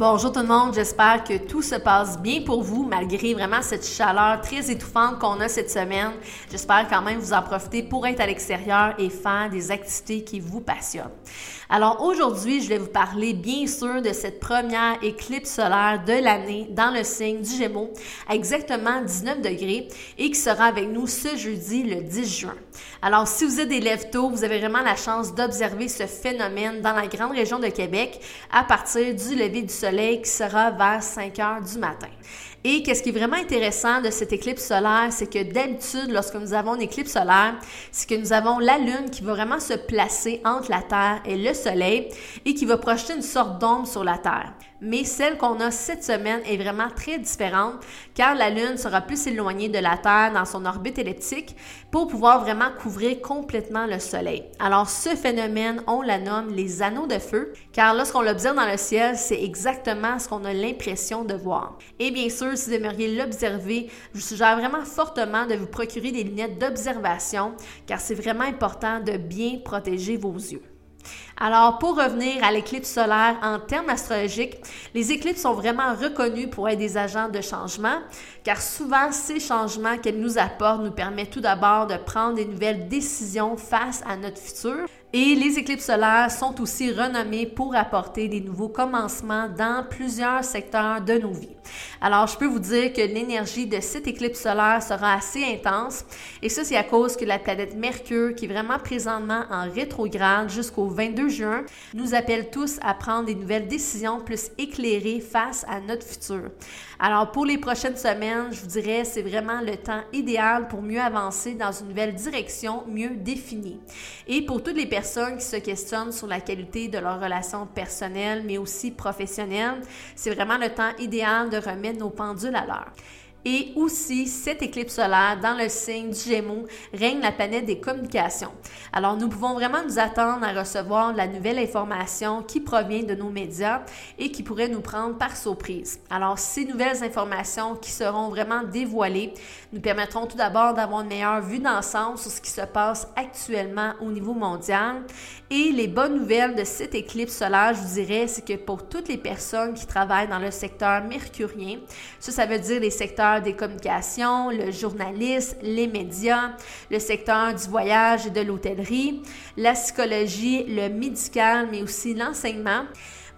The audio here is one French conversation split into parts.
Bonjour tout le monde, j'espère que tout se passe bien pour vous malgré vraiment cette chaleur très étouffante qu'on a cette semaine. J'espère quand même vous en profiter pour être à l'extérieur et faire des activités qui vous passionnent. Alors aujourd'hui, je vais vous parler bien sûr de cette première éclipse solaire de l'année dans le signe du Gémeaux à exactement 19 degrés et qui sera avec nous ce jeudi le 10 juin. Alors si vous êtes des lève tôt, vous avez vraiment la chance d'observer ce phénomène dans la grande région de Québec à partir du lever du soleil qui sera vers 5 heures du matin. Et qu'est-ce qui est vraiment intéressant de cette éclipse solaire, c'est que d'habitude, lorsque nous avons une éclipse solaire, c'est que nous avons la Lune qui va vraiment se placer entre la Terre et le Soleil et qui va projeter une sorte d'ombre sur la Terre mais celle qu'on a cette semaine est vraiment très différente car la Lune sera plus éloignée de la Terre dans son orbite elliptique pour pouvoir vraiment couvrir complètement le Soleil. Alors ce phénomène, on la nomme les anneaux de feu car lorsqu'on l'observe dans le ciel, c'est exactement ce qu'on a l'impression de voir. Et bien sûr, si vous aimeriez l'observer, je vous suggère vraiment fortement de vous procurer des lunettes d'observation car c'est vraiment important de bien protéger vos yeux. Alors, pour revenir à l'éclipse solaire en termes astrologiques, les éclipses sont vraiment reconnues pour être des agents de changement, car souvent, ces changements qu'elles nous apportent nous permettent tout d'abord de prendre des nouvelles décisions face à notre futur, et les éclipses solaires sont aussi renommées pour apporter des nouveaux commencements dans plusieurs secteurs de nos vies. Alors, je peux vous dire que l'énergie de cette éclipse solaire sera assez intense et ça, c'est à cause que la planète Mercure, qui est vraiment présentement en rétrograde jusqu'au 22 juin, nous appelle tous à prendre des nouvelles décisions plus éclairées face à notre futur. Alors, pour les prochaines semaines, je vous dirais, c'est vraiment le temps idéal pour mieux avancer dans une nouvelle direction mieux définie. Et pour toutes les qui se questionnent sur la qualité de leurs relations personnelles, mais aussi professionnelles, c'est vraiment le temps idéal de remettre nos pendules à l'heure. Et aussi, cette éclipse solaire dans le signe du Gémeaux règne la planète des communications. Alors, nous pouvons vraiment nous attendre à recevoir la nouvelle information qui provient de nos médias et qui pourrait nous prendre par surprise. Alors, ces nouvelles informations qui seront vraiment dévoilées nous permettront tout d'abord d'avoir une meilleure vue d'ensemble sur ce qui se passe actuellement au niveau mondial. Et les bonnes nouvelles de cette éclipse solaire, je vous dirais, c'est que pour toutes les personnes qui travaillent dans le secteur mercurien, ça, ça veut dire les secteurs des communications, le journalisme, les médias, le secteur du voyage et de l'hôtellerie, la psychologie, le médical, mais aussi l'enseignement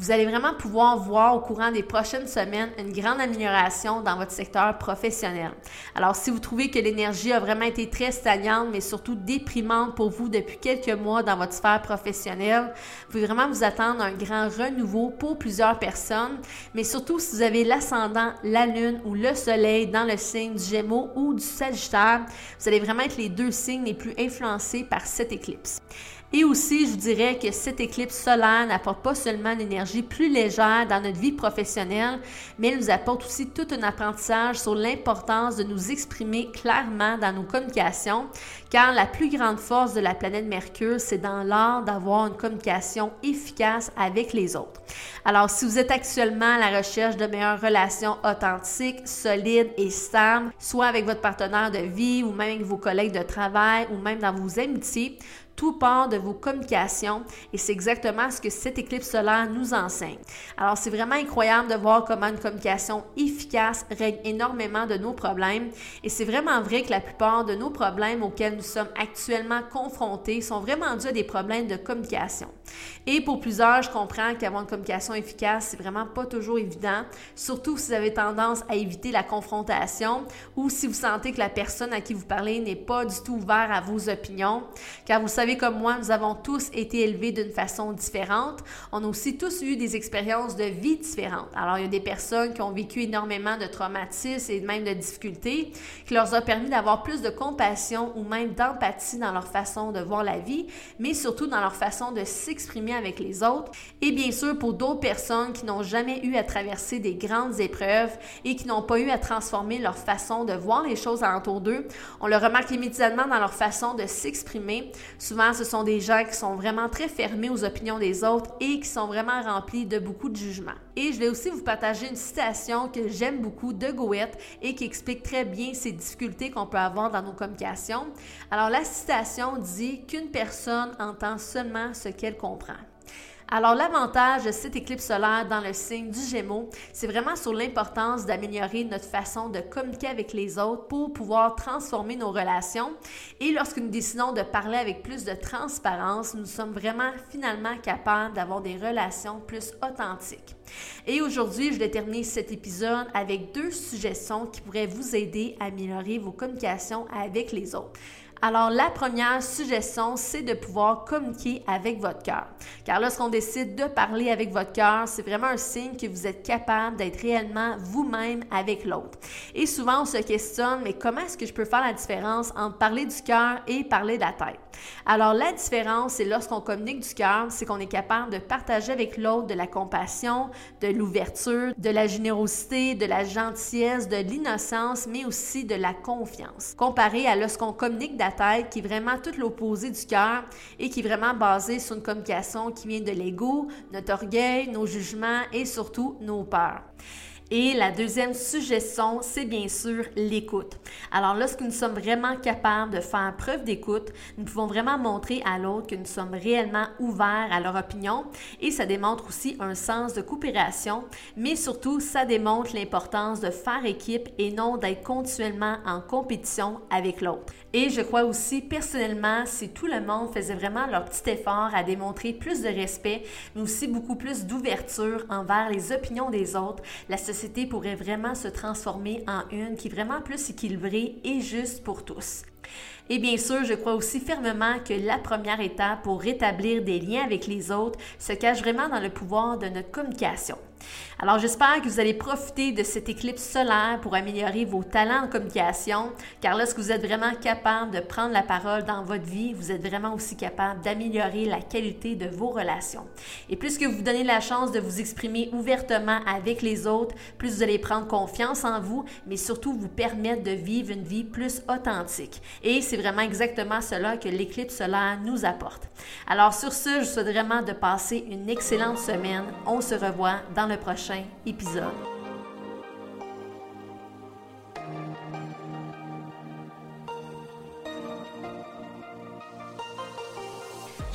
vous allez vraiment pouvoir voir au courant des prochaines semaines une grande amélioration dans votre secteur professionnel. Alors, si vous trouvez que l'énergie a vraiment été très stagnante, mais surtout déprimante pour vous depuis quelques mois dans votre sphère professionnelle, vous pouvez vraiment vous attendre à un grand renouveau pour plusieurs personnes, mais surtout si vous avez l'ascendant, la lune ou le soleil dans le signe du Gémeaux ou du Sagittaire, vous allez vraiment être les deux signes les plus influencés par cette éclipse. Et aussi, je dirais que cette éclipse solaire n'apporte pas seulement une énergie plus légère dans notre vie professionnelle, mais elle nous apporte aussi tout un apprentissage sur l'importance de nous exprimer clairement dans nos communications, car la plus grande force de la planète Mercure, c'est dans l'art d'avoir une communication efficace avec les autres. Alors, si vous êtes actuellement à la recherche de meilleures relations authentiques, solides et stables, soit avec votre partenaire de vie ou même avec vos collègues de travail ou même dans vos amitiés, tout part de vos communications et c'est exactement ce que cette éclipse solaire nous enseigne. Alors, c'est vraiment incroyable de voir comment une communication efficace règle énormément de nos problèmes et c'est vraiment vrai que la plupart de nos problèmes auxquels nous sommes actuellement confrontés sont vraiment dus à des problèmes de communication. Et pour plusieurs, je comprends qu'avoir une communication efficace, c'est vraiment pas toujours évident, surtout si vous avez tendance à éviter la confrontation ou si vous sentez que la personne à qui vous parlez n'est pas du tout ouverte à vos opinions, car vous savez comme moi, nous avons tous été élevés d'une façon différente. On a aussi tous eu des expériences de vie différentes. Alors, il y a des personnes qui ont vécu énormément de traumatismes et même de difficultés qui leur a permis d'avoir plus de compassion ou même d'empathie dans leur façon de voir la vie, mais surtout dans leur façon de s'exprimer avec les autres. Et bien sûr, pour d'autres personnes qui n'ont jamais eu à traverser des grandes épreuves et qui n'ont pas eu à transformer leur façon de voir les choses alentour d'eux, on le remarque immédiatement dans leur façon de s'exprimer. Souvent, ce sont des gens qui sont vraiment très fermés aux opinions des autres et qui sont vraiment remplis de beaucoup de jugements. Et je vais aussi vous partager une citation que j'aime beaucoup de Goethe et qui explique très bien ces difficultés qu'on peut avoir dans nos communications. Alors, la citation dit qu'une personne entend seulement ce qu'elle comprend. Alors, l'avantage de cette éclipse solaire dans le signe du Gémeaux, c'est vraiment sur l'importance d'améliorer notre façon de communiquer avec les autres pour pouvoir transformer nos relations. Et lorsque nous décidons de parler avec plus de transparence, nous sommes vraiment finalement capables d'avoir des relations plus authentiques. Et aujourd'hui, je vais terminer cet épisode avec deux suggestions qui pourraient vous aider à améliorer vos communications avec les autres. Alors, la première suggestion, c'est de pouvoir communiquer avec votre cœur. Car lorsqu'on décide de parler avec votre cœur, c'est vraiment un signe que vous êtes capable d'être réellement vous-même avec l'autre. Et souvent, on se questionne, mais comment est-ce que je peux faire la différence entre parler du cœur et parler de la tête? Alors, la différence, c'est lorsqu'on communique du cœur, c'est qu'on est capable de partager avec l'autre de la compassion, de l'ouverture, de la générosité, de la gentillesse, de l'innocence, mais aussi de la confiance. Comparé à lorsqu'on communique qui est vraiment tout l'opposé du cœur et qui est vraiment basé sur une communication qui vient de l'ego, notre orgueil, nos jugements et surtout nos peurs. Et la deuxième suggestion, c'est bien sûr l'écoute. Alors lorsque nous sommes vraiment capables de faire preuve d'écoute, nous pouvons vraiment montrer à l'autre que nous sommes réellement ouverts à leur opinion et ça démontre aussi un sens de coopération, mais surtout ça démontre l'importance de faire équipe et non d'être continuellement en compétition avec l'autre. Et je crois aussi personnellement, si tout le monde faisait vraiment leur petit effort à démontrer plus de respect, mais aussi beaucoup plus d'ouverture envers les opinions des autres, la société pourrait vraiment se transformer en une qui est vraiment plus équilibrée et juste pour tous. Et bien sûr, je crois aussi fermement que la première étape pour rétablir des liens avec les autres se cache vraiment dans le pouvoir de notre communication. Alors j'espère que vous allez profiter de cette éclipse solaire pour améliorer vos talents en communication, car lorsque vous êtes vraiment capable de prendre la parole dans votre vie, vous êtes vraiment aussi capable d'améliorer la qualité de vos relations. Et plus que vous donnez la chance de vous exprimer ouvertement avec les autres, plus vous allez prendre confiance en vous, mais surtout vous permettre de vivre une vie plus authentique. Et c'est vraiment exactement cela que l'éclipse solaire nous apporte. Alors sur ce, je vous souhaite vraiment de passer une excellente semaine. On se revoit dans le prochain épisode.